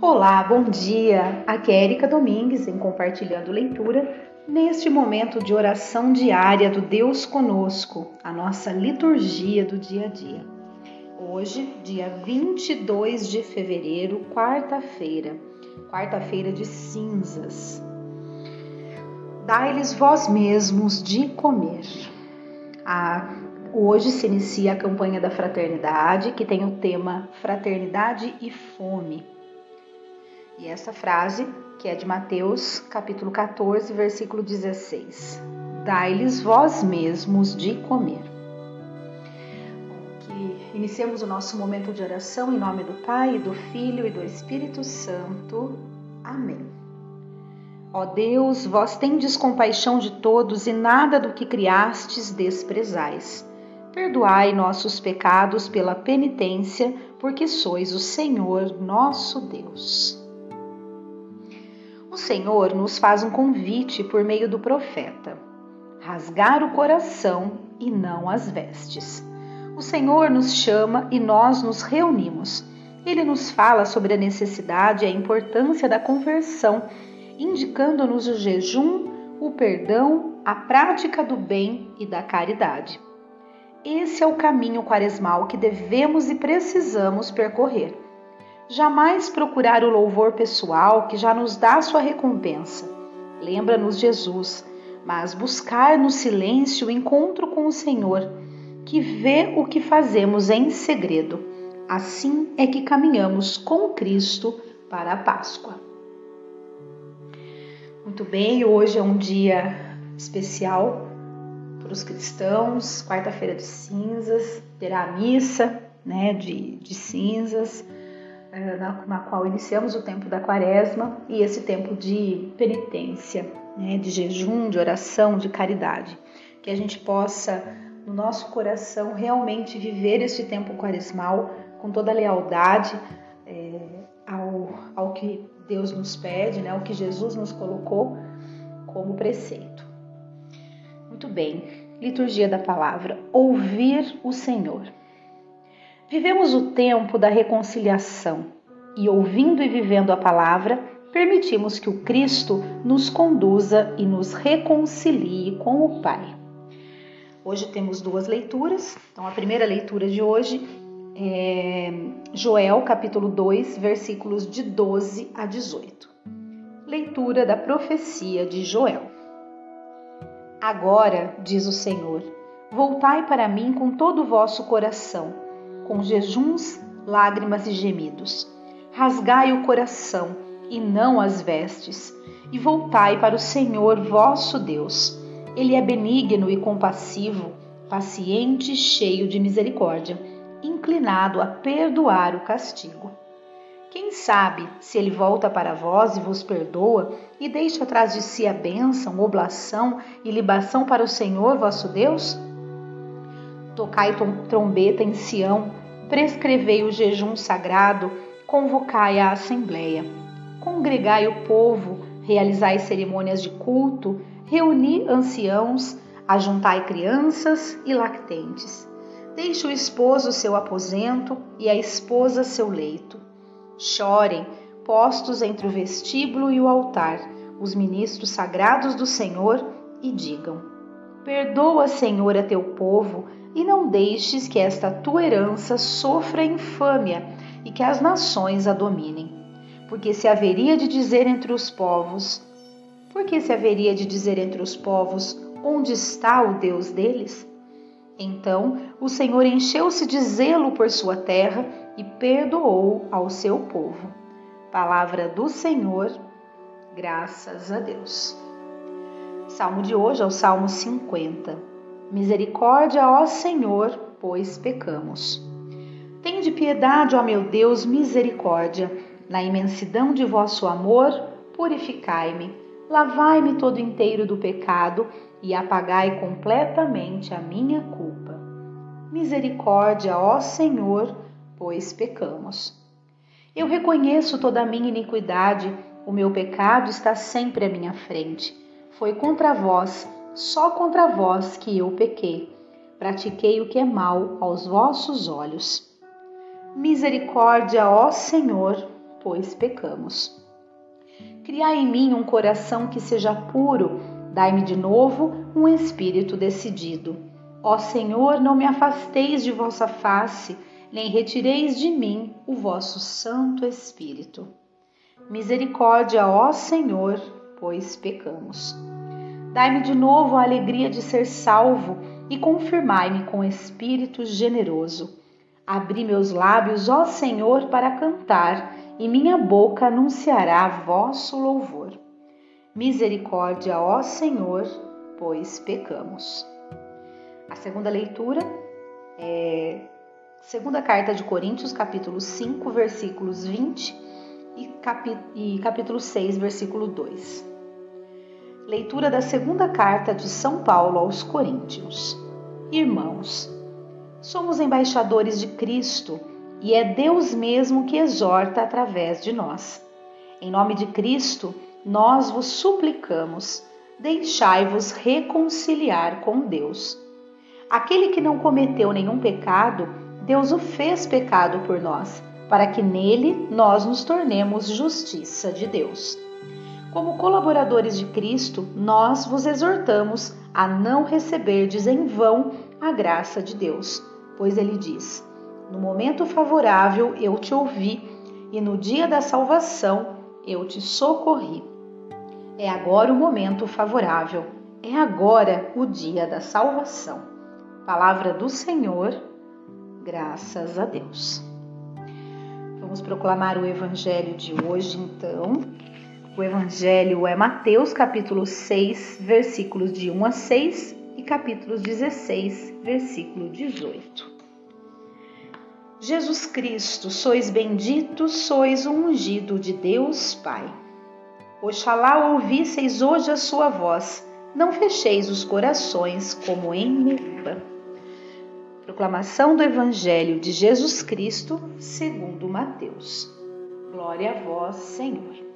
Olá, bom dia! Aqui é Erika Domingues em Compartilhando Leitura, neste momento de oração diária do Deus Conosco, a nossa liturgia do dia a dia. Hoje, dia 22 de fevereiro, quarta-feira, quarta-feira de cinzas. Dai-lhes vós mesmos de comer. A Hoje se inicia a campanha da fraternidade, que tem o tema Fraternidade e Fome. E essa frase, que é de Mateus, capítulo 14, versículo 16: Dai-lhes vós mesmos de comer. Que iniciemos o nosso momento de oração em nome do Pai, do Filho e do Espírito Santo. Amém. Ó Deus, vós tendes compaixão de todos e nada do que criastes desprezais. Perdoai nossos pecados pela penitência, porque sois o Senhor nosso Deus. O Senhor nos faz um convite por meio do profeta: rasgar o coração e não as vestes. O Senhor nos chama e nós nos reunimos. Ele nos fala sobre a necessidade e a importância da conversão, indicando-nos o jejum, o perdão, a prática do bem e da caridade. Esse é o caminho quaresmal que devemos e precisamos percorrer jamais procurar o louvor pessoal que já nos dá sua recompensa. Lembra-nos Jesus, mas buscar no silêncio o encontro com o Senhor, que vê o que fazemos em segredo. Assim é que caminhamos com Cristo para a Páscoa. Muito bem, hoje é um dia especial para os cristãos, quarta-feira de cinzas, terá a missa né, de, de cinzas na, na, qual iniciamos o tempo da quaresma e esse tempo de penitência, né, de jejum, de oração, de caridade. Que a gente possa, no nosso coração, realmente viver esse tempo quaresmal com toda a lealdade é, ao, ao que Deus nos pede, né, ao que Jesus nos colocou como preceito. Muito bem, liturgia da palavra, ouvir o Senhor. Vivemos o tempo da reconciliação e, ouvindo e vivendo a palavra, permitimos que o Cristo nos conduza e nos reconcilie com o Pai. Hoje temos duas leituras. Então, a primeira leitura de hoje é Joel, capítulo 2, versículos de 12 a 18. Leitura da profecia de Joel. Agora, diz o Senhor, voltai para mim com todo o vosso coração com jejuns, lágrimas e gemidos. Rasgai o coração e não as vestes, e voltai para o Senhor vosso Deus. Ele é benigno e compassivo, paciente e cheio de misericórdia, inclinado a perdoar o castigo. Quem sabe se ele volta para vós e vos perdoa e deixa atrás de si a bênção, oblação e libação para o Senhor vosso Deus? Tocai trombeta em Sião, prescrevei o jejum sagrado, convocai a assembleia. Congregai o povo, realizai cerimônias de culto, reuni anciãos, ajuntai crianças e lactentes. Deixe o esposo seu aposento e a esposa seu leito. Chorem, postos entre o vestíbulo e o altar, os ministros sagrados do Senhor, e digam: Perdoa, Senhor, a teu povo, e não deixes que esta tua herança sofra infâmia e que as nações a dominem. Porque se haveria de dizer entre os povos, porque se haveria de dizer entre os povos, onde está o Deus deles? Então o Senhor encheu-se de zelo por sua terra e perdoou ao seu povo. Palavra do Senhor, graças a Deus. Salmo de hoje é o Salmo 50. Misericórdia, ó Senhor, pois pecamos. Tende piedade, ó meu Deus, misericórdia. Na imensidão de vosso amor, purificai-me. Lavai-me todo inteiro do pecado e apagai completamente a minha culpa. Misericórdia, ó Senhor, pois pecamos. Eu reconheço toda a minha iniquidade, o meu pecado está sempre à minha frente. Foi contra vós só contra vós que eu pequei, pratiquei o que é mal aos vossos olhos. Misericórdia, ó Senhor, pois pecamos. Criai em mim um coração que seja puro, dai-me de novo um espírito decidido. Ó Senhor, não me afasteis de vossa face, nem retireis de mim o vosso Santo Espírito. Misericórdia, ó Senhor, pois pecamos. Dai-me de novo a alegria de ser salvo e confirmai-me com espírito generoso. Abri meus lábios, ó Senhor, para cantar, e minha boca anunciará vosso louvor. Misericórdia, ó Senhor, pois pecamos. A segunda leitura é segunda carta de Coríntios, capítulo 5, versículos 20 e, capítulo 6, versículo 2. Leitura da segunda carta de São Paulo aos Coríntios. Irmãos, somos embaixadores de Cristo e é Deus mesmo que exorta através de nós. Em nome de Cristo, nós vos suplicamos, deixai-vos reconciliar com Deus. Aquele que não cometeu nenhum pecado, Deus o fez pecado por nós para que nele nós nos tornemos justiça de Deus. Como colaboradores de Cristo, nós vos exortamos a não receberdes em vão a graça de Deus, pois ele diz: No momento favorável eu te ouvi, e no dia da salvação eu te socorri. É agora o momento favorável, é agora o dia da salvação. Palavra do Senhor, graças a Deus. Vamos proclamar o evangelho de hoje, então. O evangelho é Mateus, capítulo 6, versículos de 1 a 6 e capítulo 16, versículo 18. Jesus Cristo, sois bendito, sois o ungido de Deus Pai. Oxalá ouvisseis hoje a sua voz, não fecheis os corações como em Meribá. Proclamação do Evangelho de Jesus Cristo, segundo Mateus. Glória a vós, Senhor.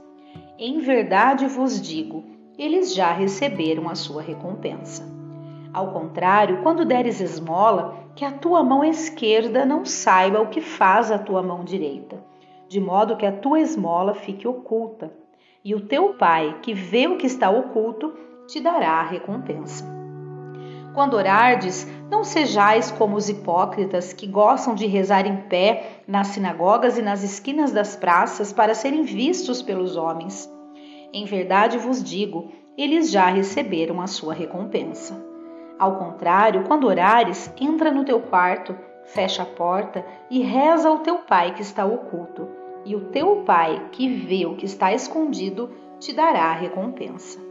Em verdade vos digo, eles já receberam a sua recompensa. Ao contrário, quando deres esmola, que a tua mão esquerda não saiba o que faz a tua mão direita, de modo que a tua esmola fique oculta, e o teu pai, que vê o que está oculto, te dará a recompensa. Quando orardes, não sejais como os hipócritas que gostam de rezar em pé nas sinagogas e nas esquinas das praças para serem vistos pelos homens. Em verdade vos digo, eles já receberam a sua recompensa. Ao contrário, quando orares, entra no teu quarto, fecha a porta e reza ao teu pai que está oculto, e o teu pai que vê o que está escondido te dará a recompensa.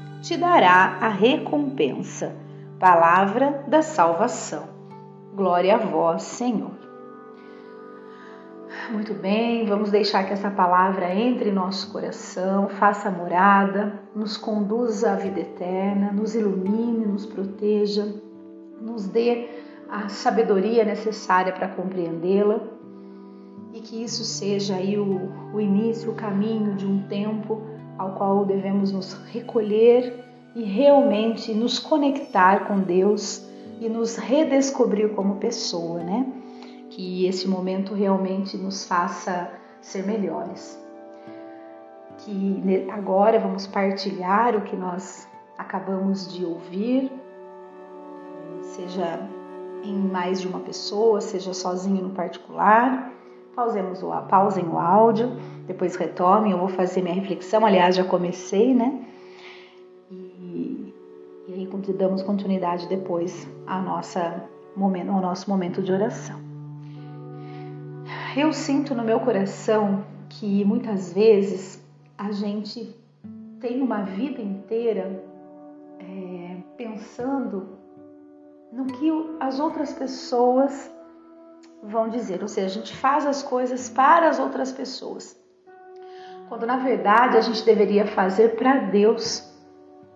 te dará a recompensa. Palavra da salvação. Glória a vós, Senhor. Muito bem, vamos deixar que essa palavra entre em nosso coração, faça morada, nos conduza à vida eterna, nos ilumine, nos proteja, nos dê a sabedoria necessária para compreendê-la e que isso seja aí o, o início, o caminho de um tempo ao qual devemos nos recolher e realmente nos conectar com Deus e nos redescobrir como pessoa, né? Que esse momento realmente nos faça ser melhores. Que agora vamos partilhar o que nós acabamos de ouvir, seja em mais de uma pessoa, seja sozinho no particular, pausemos o, pausem o áudio, depois retomem, eu vou fazer minha reflexão, aliás, já comecei, né? E, e aí damos continuidade depois ao, nossa, ao nosso momento de oração. Eu sinto no meu coração que muitas vezes a gente tem uma vida inteira é, pensando no que as outras pessoas vão dizer, ou seja, a gente faz as coisas para as outras pessoas, quando na verdade a gente deveria fazer para Deus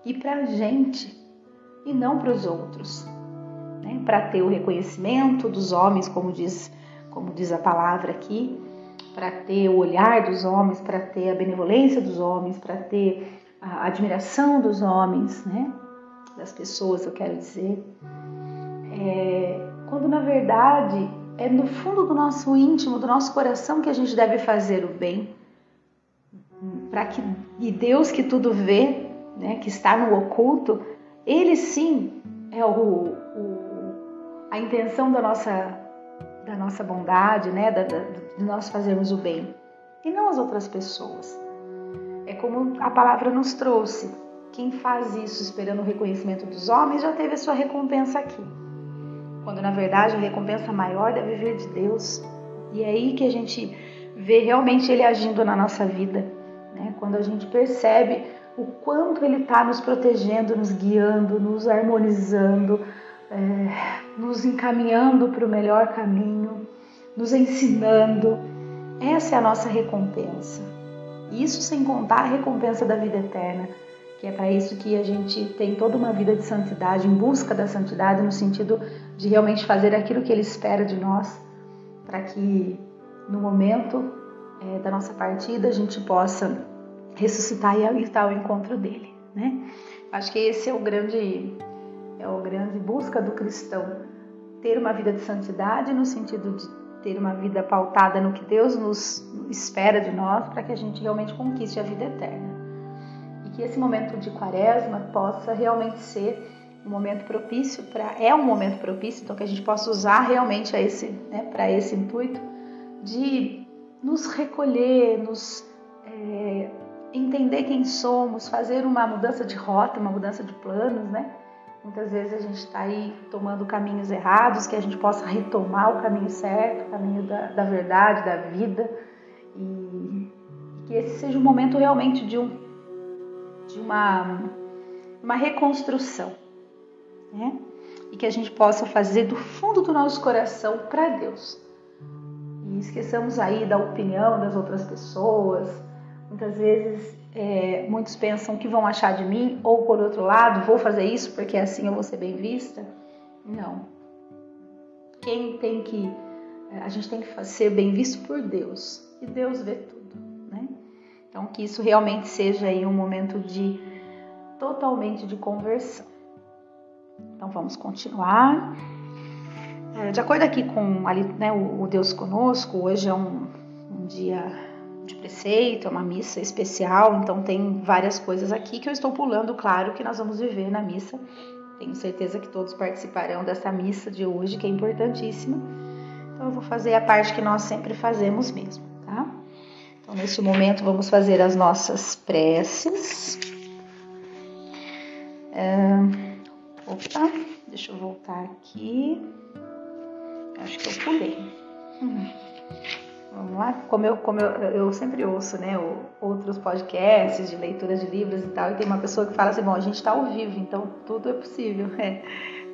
e para a gente e não para os outros, né? para ter o reconhecimento dos homens, como diz, como diz a palavra aqui, para ter o olhar dos homens, para ter a benevolência dos homens, para ter a admiração dos homens, né? das pessoas, eu quero dizer, é, quando na verdade é no fundo do nosso íntimo, do nosso coração que a gente deve fazer o bem, para que e Deus que tudo vê, né, que está no oculto, Ele sim é o, o a intenção da nossa da nossa bondade, né, da, da, de nós fazermos o bem, e não as outras pessoas. É como a palavra nos trouxe. Quem faz isso esperando o reconhecimento dos homens já teve a sua recompensa aqui quando na verdade a recompensa maior deve vir de Deus. E é aí que a gente vê realmente Ele agindo na nossa vida, né? quando a gente percebe o quanto Ele está nos protegendo, nos guiando, nos harmonizando, é, nos encaminhando para o melhor caminho, nos ensinando. Essa é a nossa recompensa. Isso sem contar a recompensa da vida eterna que é para isso que a gente tem toda uma vida de santidade, em busca da santidade, no sentido de realmente fazer aquilo que Ele espera de nós, para que no momento é, da nossa partida a gente possa ressuscitar e estar ao encontro dele, né? Acho que esse é o grande é o grande busca do cristão, ter uma vida de santidade no sentido de ter uma vida pautada no que Deus nos espera de nós, para que a gente realmente conquiste a vida eterna que esse momento de quaresma possa realmente ser um momento propício para é um momento propício então que a gente possa usar realmente a esse né, para esse intuito de nos recolher nos é, entender quem somos fazer uma mudança de rota uma mudança de planos né? Muitas vezes a gente está aí tomando caminhos errados que a gente possa retomar o caminho certo o caminho da, da verdade da vida e que esse seja um momento realmente de um de uma, uma reconstrução, né? E que a gente possa fazer do fundo do nosso coração para Deus. E esqueçamos aí da opinião das outras pessoas. Muitas vezes é, muitos pensam que vão achar de mim, ou por outro lado, vou fazer isso porque assim eu vou ser bem vista. Não. Quem tem que. A gente tem que ser bem visto por Deus. E Deus vê tudo. Então, que isso realmente seja aí um momento de totalmente de conversão. Então, vamos continuar. É, de acordo aqui com ali, né, o Deus Conosco, hoje é um, um dia de preceito, é uma missa especial, então tem várias coisas aqui que eu estou pulando, claro, que nós vamos viver na missa. Tenho certeza que todos participarão dessa missa de hoje, que é importantíssima. Então eu vou fazer a parte que nós sempre fazemos mesmo, tá? Então, neste momento, vamos fazer as nossas preces. É... Opa, deixa eu voltar aqui. Acho que eu pulei. Uhum. Vamos lá? Como eu, como eu, eu sempre ouço, né, outros podcasts de leituras de livros e tal, e tem uma pessoa que fala assim: bom, a gente está ao vivo, então tudo é possível. É.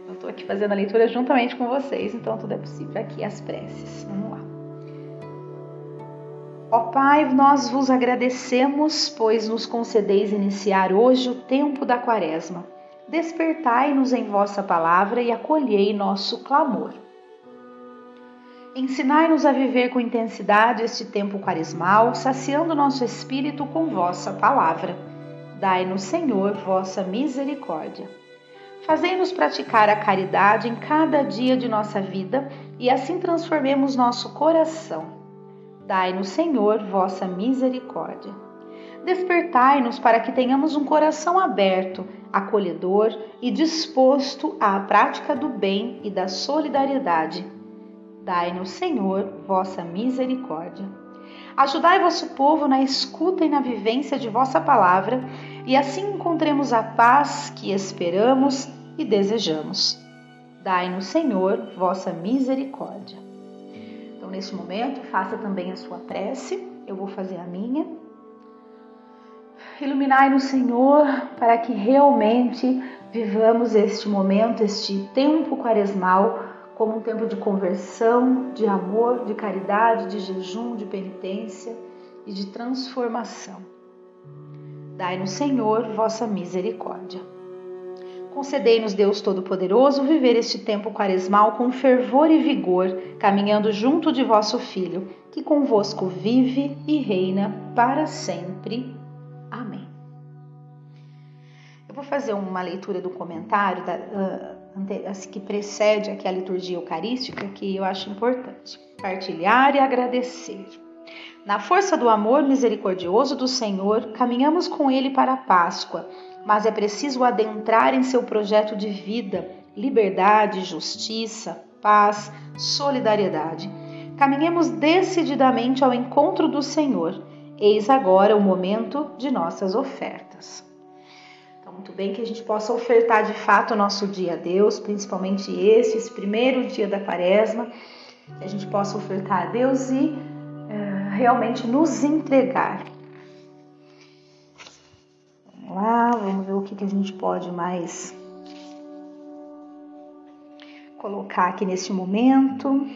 Eu estou aqui fazendo a leitura juntamente com vocês, então tudo é possível. Aqui as preces. Vamos lá. Ó Pai, nós vos agradecemos, pois nos concedeis iniciar hoje o tempo da Quaresma. Despertai-nos em vossa palavra e acolhei nosso clamor. Ensinai-nos a viver com intensidade este tempo quaresmal, saciando nosso espírito com vossa palavra. Dai-nos, Senhor, vossa misericórdia. Fazei-nos praticar a caridade em cada dia de nossa vida e assim transformemos nosso coração Dai-nos, Senhor, vossa misericórdia. Despertai-nos para que tenhamos um coração aberto, acolhedor e disposto à prática do bem e da solidariedade. Dai-nos, Senhor, vossa misericórdia. Ajudai vosso povo na escuta e na vivência de vossa palavra, e assim encontremos a paz que esperamos e desejamos. Dai-nos, Senhor, vossa misericórdia. Neste momento, faça também a sua prece. Eu vou fazer a minha. Iluminai-nos, Senhor, para que realmente vivamos este momento, este tempo quaresmal como um tempo de conversão, de amor, de caridade, de jejum, de penitência e de transformação. Dai-nos, Senhor, vossa misericórdia. Concedei-nos, Deus Todo-Poderoso, viver este tempo quaresmal com fervor e vigor, caminhando junto de vosso Filho, que convosco vive e reina para sempre. Amém. Eu vou fazer uma leitura do comentário da, uh, que precede aqui a liturgia eucarística, que eu acho importante. Partilhar e agradecer. Na força do amor misericordioso do Senhor, caminhamos com Ele para a Páscoa, mas é preciso adentrar em seu projeto de vida, liberdade, justiça, paz, solidariedade. Caminhemos decididamente ao encontro do Senhor. Eis agora o momento de nossas ofertas muito bem que a gente possa ofertar de fato o nosso dia a Deus, principalmente esse, esse primeiro dia da quaresma, que a gente possa ofertar a Deus e uh, realmente nos entregar. Que, a gente pode mais colocar aqui neste momento.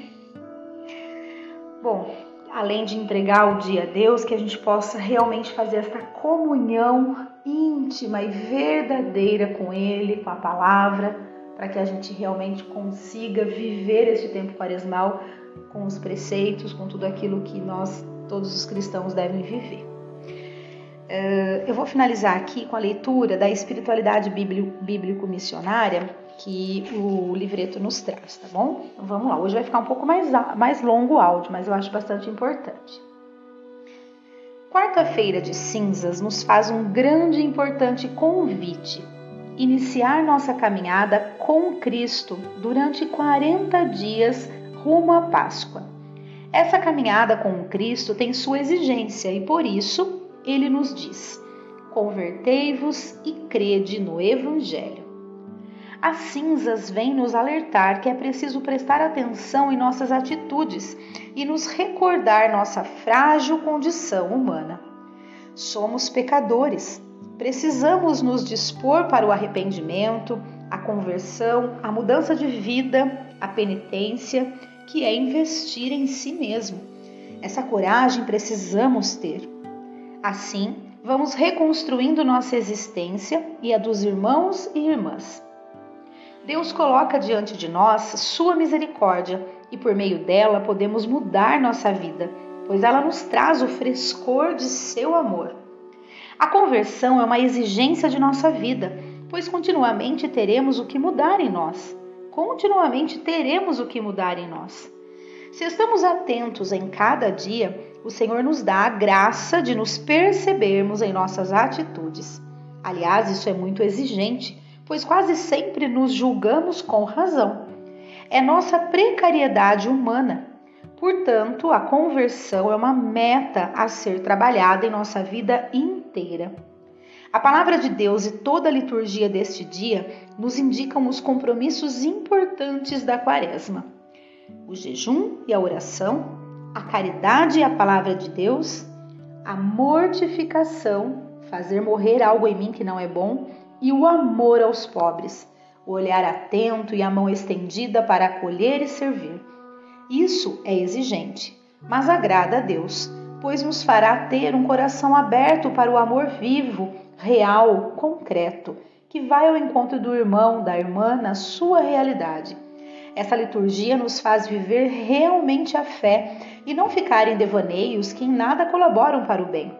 Bom, além de entregar o dia a Deus, que a gente possa realmente fazer essa comunhão íntima e verdadeira com Ele, com a palavra, para que a gente realmente consiga viver este tempo quaresmal com os preceitos, com tudo aquilo que nós, todos os cristãos, devem viver. Eh, eu vou finalizar aqui com a leitura da espiritualidade bíblico-missionária que o livreto nos traz, tá bom? Então vamos lá, hoje vai ficar um pouco mais, mais longo o áudio, mas eu acho bastante importante. Quarta-feira de cinzas nos faz um grande e importante convite. Iniciar nossa caminhada com Cristo durante 40 dias rumo à Páscoa. Essa caminhada com Cristo tem sua exigência e por isso ele nos diz: Convertei-vos e crede no Evangelho. As cinzas vêm nos alertar que é preciso prestar atenção em nossas atitudes e nos recordar nossa frágil condição humana. Somos pecadores, precisamos nos dispor para o arrependimento, a conversão, a mudança de vida, a penitência, que é investir em si mesmo. Essa coragem precisamos ter. Assim, vamos reconstruindo nossa existência e a dos irmãos e irmãs. Deus coloca diante de nós sua misericórdia e por meio dela podemos mudar nossa vida, pois ela nos traz o frescor de seu amor. A conversão é uma exigência de nossa vida, pois continuamente teremos o que mudar em nós. Continuamente teremos o que mudar em nós. Se estamos atentos em cada dia, o Senhor nos dá a graça de nos percebermos em nossas atitudes. Aliás, isso é muito exigente pois quase sempre nos julgamos com razão. É nossa precariedade humana. Portanto, a conversão é uma meta a ser trabalhada em nossa vida inteira. A palavra de Deus e toda a liturgia deste dia nos indicam os compromissos importantes da Quaresma: o jejum e a oração, a caridade e a palavra de Deus, a mortificação, fazer morrer algo em mim que não é bom, e o amor aos pobres, o olhar atento e a mão estendida para acolher e servir. Isso é exigente, mas agrada a Deus, pois nos fará ter um coração aberto para o amor vivo, real, concreto, que vai ao encontro do irmão, da irmã na sua realidade. Essa liturgia nos faz viver realmente a fé e não ficar em devaneios que em nada colaboram para o bem.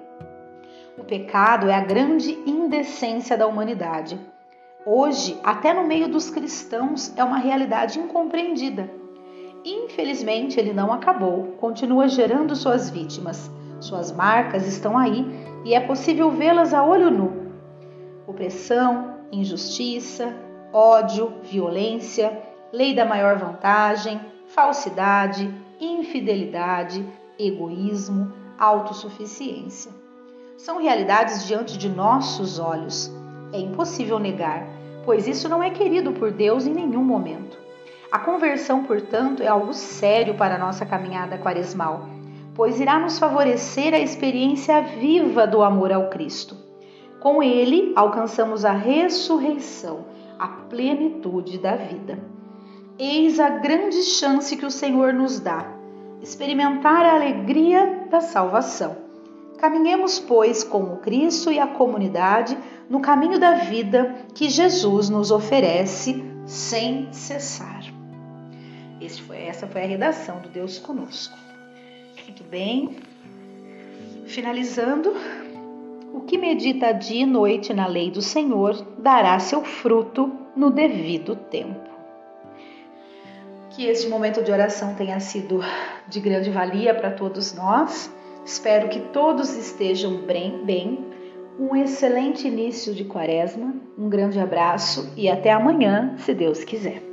O pecado é a grande indecência da humanidade. Hoje, até no meio dos cristãos, é uma realidade incompreendida. Infelizmente, ele não acabou, continua gerando suas vítimas. Suas marcas estão aí e é possível vê-las a olho nu. Opressão, injustiça, ódio, violência, lei da maior vantagem, falsidade, infidelidade, egoísmo, autossuficiência. São realidades diante de nossos olhos. É impossível negar, pois isso não é querido por Deus em nenhum momento. A conversão, portanto, é algo sério para a nossa caminhada quaresmal, pois irá nos favorecer a experiência viva do amor ao Cristo. Com ele, alcançamos a ressurreição, a plenitude da vida. Eis a grande chance que o Senhor nos dá: experimentar a alegria da salvação. Caminhemos, pois, com o Cristo e a comunidade no caminho da vida que Jesus nos oferece sem cessar. Foi, essa foi a redação do Deus Conosco. Muito bem. Finalizando, o que medita dia e noite na lei do Senhor dará seu fruto no devido tempo. Que este momento de oração tenha sido de grande valia para todos nós. Espero que todos estejam bem, bem. Um excelente início de quaresma, um grande abraço e até amanhã, se Deus quiser.